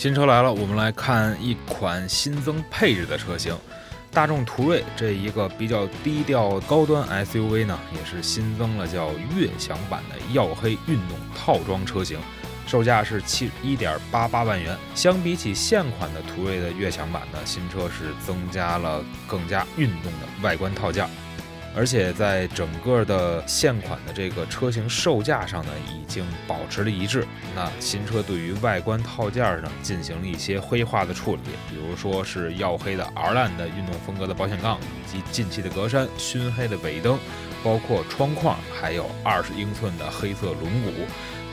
新车来了，我们来看一款新增配置的车型，大众途锐这一个比较低调高端 SUV 呢，也是新增了叫悦享版的耀黑运动套装车型，售价是七一点八八万元。相比起现款的途锐的悦享版呢，新车是增加了更加运动的外观套件。而且在整个的现款的这个车型售价上呢，已经保持了一致。那新车对于外观套件呢，进行了一些灰化的处理，比如说是耀黑的 R Line 的运动风格的保险杠，以及进气的格栅、熏黑的尾灯，包括窗框，还有二十英寸的黑色轮毂。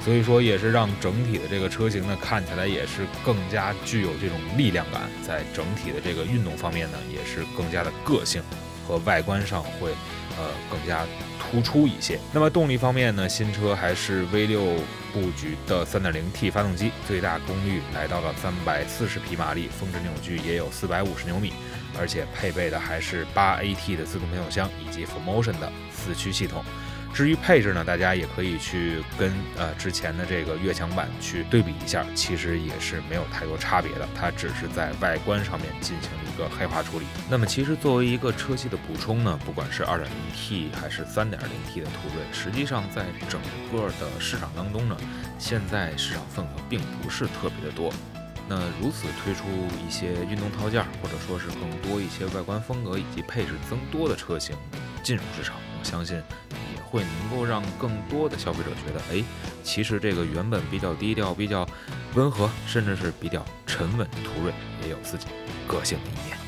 所以说，也是让整体的这个车型呢，看起来也是更加具有这种力量感，在整体的这个运动方面呢，也是更加的个性。和外观上会，呃，更加突出一些。那么动力方面呢，新车还是 V 六布局的 3.0T 发动机，最大功率来到了340匹马力，峰值扭矩也有450牛米，而且配备的还是 8AT 的自动变速箱以及 Formotion 的四驱系统。至于配置呢，大家也可以去跟呃之前的这个悦享版去对比一下，其实也是没有太多差别的，它只是在外观上面进行了一个黑化处理。那么其实作为一个车系的补充呢，不管是 2.0T 还是 3.0T 的途锐，实际上在整个的市场当中呢，现在市场份额并不是特别的多。那如此推出一些运动套件，或者说是更多一些外观风格以及配置增多的车型进入市场，我相信。会能够让更多的消费者觉得，哎，其实这个原本比较低调、比较温和，甚至是比较沉稳的途锐，也有自己个性的一面。